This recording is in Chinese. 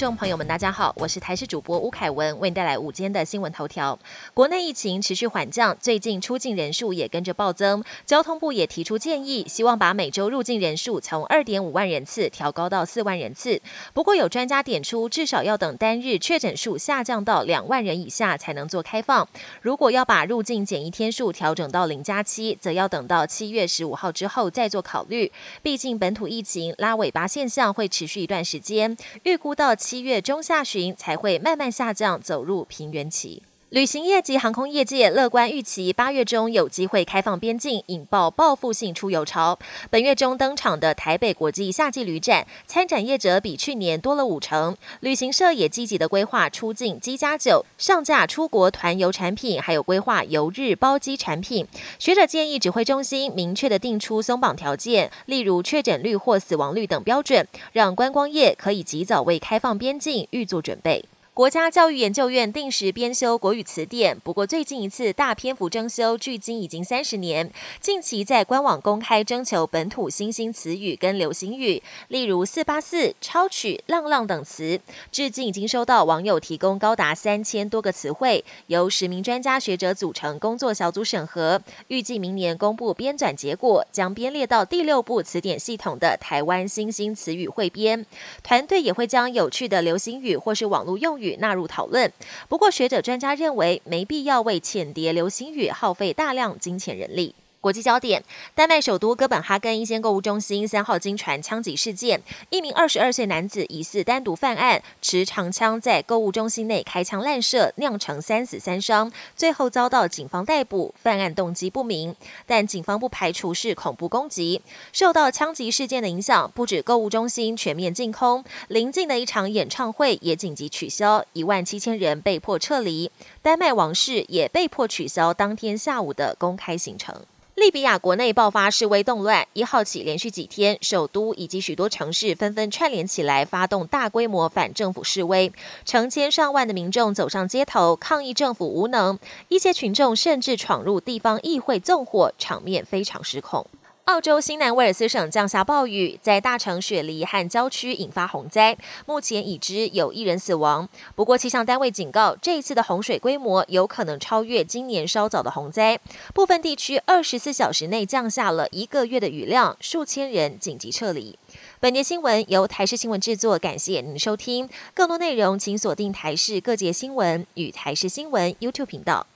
众朋友们，大家好，我是台视主播吴凯文，为您带来午间的新闻头条。国内疫情持续缓降，最近出境人数也跟着暴增。交通部也提出建议，希望把每周入境人数从二点五万人次调高到四万人次。不过有专家点出，至少要等单日确诊数下降到两万人以下才能做开放。如果要把入境检疫天数调整到零加七，则要等到七月十五号之后再做考虑。毕竟本土疫情拉尾巴现象会持续一段时间，预估到。七月中下旬才会慢慢下降，走入平原期。旅行业及航空业界乐观预期，八月中有机会开放边境，引爆报复性出游潮。本月中登场的台北国际夏季旅展，参展业者比去年多了五成。旅行社也积极的规划出境机加酒，上架出国团游产品，还有规划游日包机产品。学者建议指挥中心明确的定出松绑条件，例如确诊率或死亡率等标准，让观光业可以及早为开放边境预做准备。国家教育研究院定时编修国语词典，不过最近一次大篇幅征修，距今已经三十年。近期在官网公开征求本土新兴词语跟流行语，例如“四八四”、“超曲”、“浪浪”等词，至今已经收到网友提供高达三千多个词汇，由十名专家学者组成工作小组审核，预计明年公布编纂结果，将编列到第六部词典系统的台湾新兴词语汇编。团队也会将有趣的流行语或是网络用语。纳入讨论。不过，学者专家认为，没必要为浅碟流星雨耗费大量金钱人力。国际焦点：丹麦首都哥本哈根一间购物中心三号经传枪击事件，一名二十二岁男子疑似单独犯案，持长枪在购物中心内开枪滥射，酿成三死三伤，最后遭到警方逮捕。犯案动机不明，但警方不排除是恐怖攻击。受到枪击事件的影响，不止购物中心全面净空，临近的一场演唱会也紧急取消，一万七千人被迫撤离。丹麦王室也被迫取消当天下午的公开行程。利比亚国内爆发示威动乱，一号起连续几天，首都以及许多城市纷纷串联起来，发动大规模反政府示威，成千上万的民众走上街头抗议政府无能，一些群众甚至闯入地方议会纵火，场面非常失控。澳洲新南威尔斯省降下暴雨，在大城雪梨和郊区引发洪灾，目前已知有一人死亡。不过气象单位警告，这一次的洪水规模有可能超越今年稍早的洪灾，部分地区二十四小时内降下了一个月的雨量，数千人紧急撤离。本节新闻由台视新闻制作，感谢您收听。更多内容请锁定台视各界新闻与台视新闻 YouTube 频道。